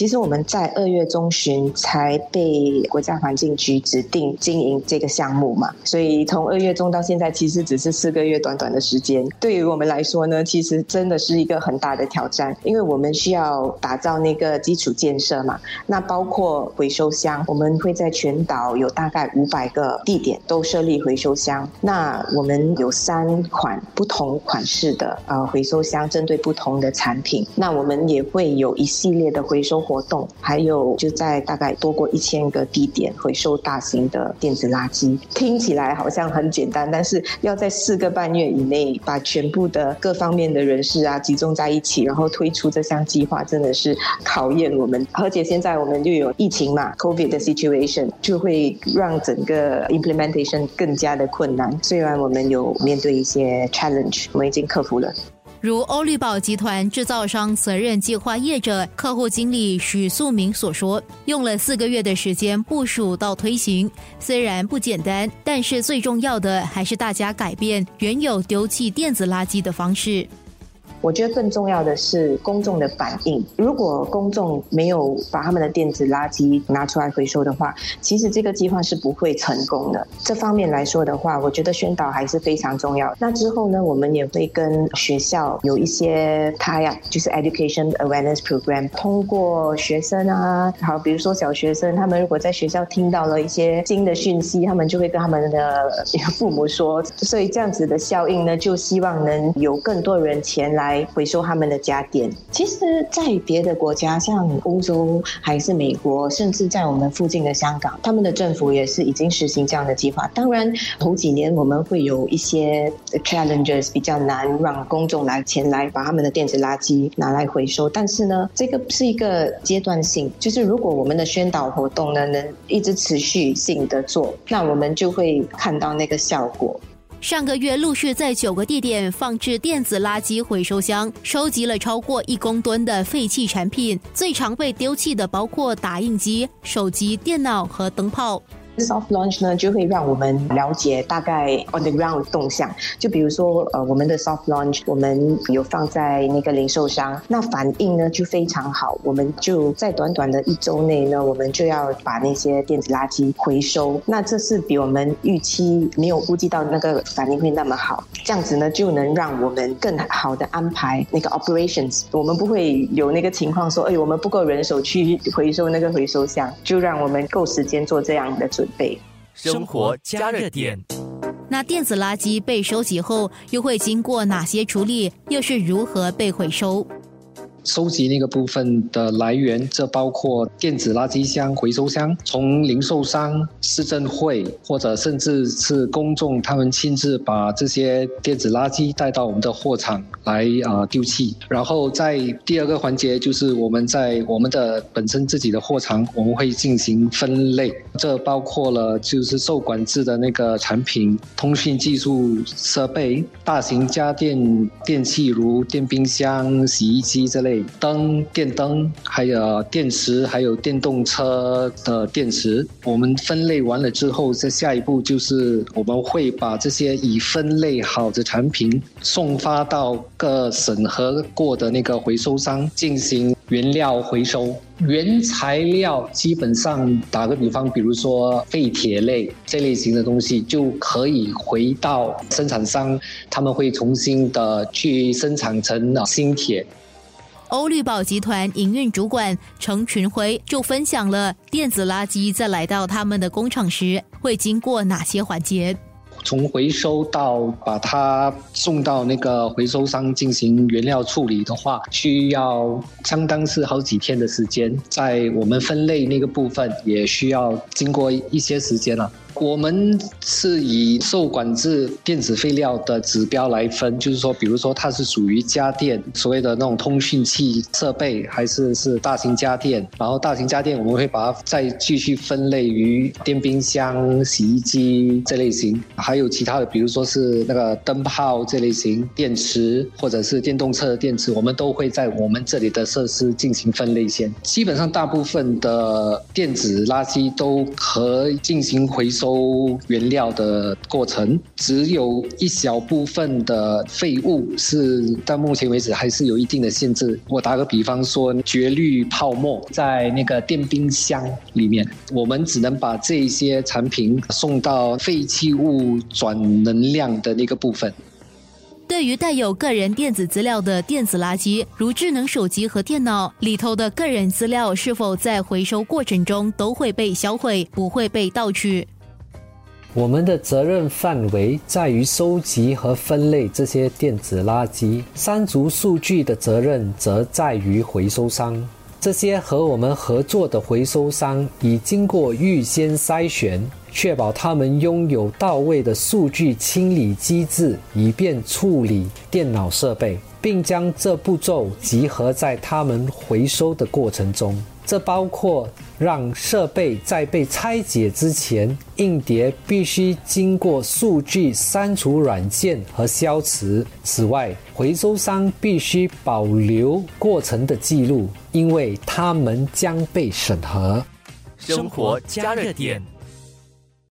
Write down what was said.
其实我们在二月中旬才被国家环境局指定经营这个项目嘛，所以从二月中到现在，其实只是四个月短短的时间。对于我们来说呢，其实真的是一个很大的挑战，因为我们需要打造那个基础建设嘛。那包括回收箱，我们会在全岛有大概五百个地点都设立回收箱。那我们有三款不同款式的呃回收箱，针对不同的产品。那我们也会有一系列的回收活动，还有就在大概多过一千个地点回收大型的电子垃圾。听起来好像很简单，但是要在四个半月以内把全部的各方面的人士啊集中在一起，然后推出这项计划，真的是考验我们。而且现在我们就有疫情嘛，COVID 的 situation 就会让整个 implementation 更加的困难。虽然我们有面对一些 challenge，我们已经克服了。如欧绿宝集团制造商责任计划业者客户经理许素明所说，用了四个月的时间部署到推行，虽然不简单，但是最重要的还是大家改变原有丢弃电子垃圾的方式。我觉得更重要的是公众的反应。如果公众没有把他们的电子垃圾拿出来回收的话，其实这个计划是不会成功的。这方面来说的话，我觉得宣导还是非常重要。那之后呢，我们也会跟学校有一些 tie up，就是 education awareness program，通过学生啊，好，比如说小学生，他们如果在学校听到了一些新的讯息，他们就会跟他们的父母说，所以这样子的效应呢，就希望能有更多人前来。来回收他们的家电。其实，在别的国家，像欧洲还是美国，甚至在我们附近的香港，他们的政府也是已经实行这样的计划。当然，头几年我们会有一些 challenges，比较难让公众来前来把他们的电子垃圾拿来回收。但是呢，这个是一个阶段性，就是如果我们的宣导活动呢能一直持续性的做，那我们就会看到那个效果。上个月陆续在九个地点放置电子垃圾回收箱，收集了超过一公吨的废弃产品。最常被丢弃的包括打印机、手机、电脑和灯泡。Soft launch 呢，就会让我们了解大概 on the ground 动向。就比如说，呃，我们的 soft launch，我们有放在那个零售商，那反应呢就非常好。我们就在短短的一周内呢，我们就要把那些电子垃圾回收。那这是比我们预期没有估计到那个反应会那么好。这样子呢，就能让我们更好的安排那个 operations。我们不会有那个情况说，哎，我们不够人手去回收那个回收箱，就让我们够时间做这样的准。生活加热点。那电子垃圾被收集后，又会经过哪些处理？又是如何被回收？收集那个部分的来源，这包括电子垃圾箱、回收箱，从零售商、市政会或者甚至是公众，他们亲自把这些电子垃圾带到我们的货场来啊丢弃。然后在第二个环节，就是我们在我们的本身自己的货场，我们会进行分类，这包括了就是受管制的那个产品、通讯技术设备、大型家电电器如电冰箱、洗衣机这类。灯、电灯，还有电池，还有电动车的电池，我们分类完了之后，在下一步就是我们会把这些已分类好的产品送发到各审核过的那个回收商进行原料回收。原材料基本上打个比方，比如说废铁类这类型的东西，就可以回到生产商，他们会重新的去生产成新铁。欧绿宝集团营运主管程群辉就分享了电子垃圾在来到他们的工厂时会经过哪些环节。从回收到把它送到那个回收商进行原料处理的话，需要相当是好几天的时间。在我们分类那个部分，也需要经过一些时间了。我们是以受管制电子废料的指标来分，就是说，比如说它是属于家电，所谓的那种通讯器设备，还是是大型家电。然后大型家电我们会把它再继续分类于电冰箱、洗衣机这类型，还有其他的，比如说是那个灯泡这类型、电池或者是电动车的电池，我们都会在我们这里的设施进行分类先。基本上大部分的电子垃圾都可以进行回收。收原料的过程，只有一小部分的废物是到目前为止还是有一定的限制。我打个比方说，绝滤泡沫在那个电冰箱里面，我们只能把这些产品送到废弃物转能量的那个部分。对于带有个人电子资料的电子垃圾，如智能手机和电脑里头的个人资料，是否在回收过程中都会被销毁，不会被盗取？我们的责任范围在于收集和分类这些电子垃圾，删除数据的责任则在于回收商。这些和我们合作的回收商已经过预先筛选。确保他们拥有到位的数据清理机制，以便处理电脑设备，并将这步骤集合在他们回收的过程中。这包括让设备在被拆解之前，硬碟必须经过数据删除软件和消磁。此外，回收商必须保留过程的记录，因为他们将被审核。生活加热点。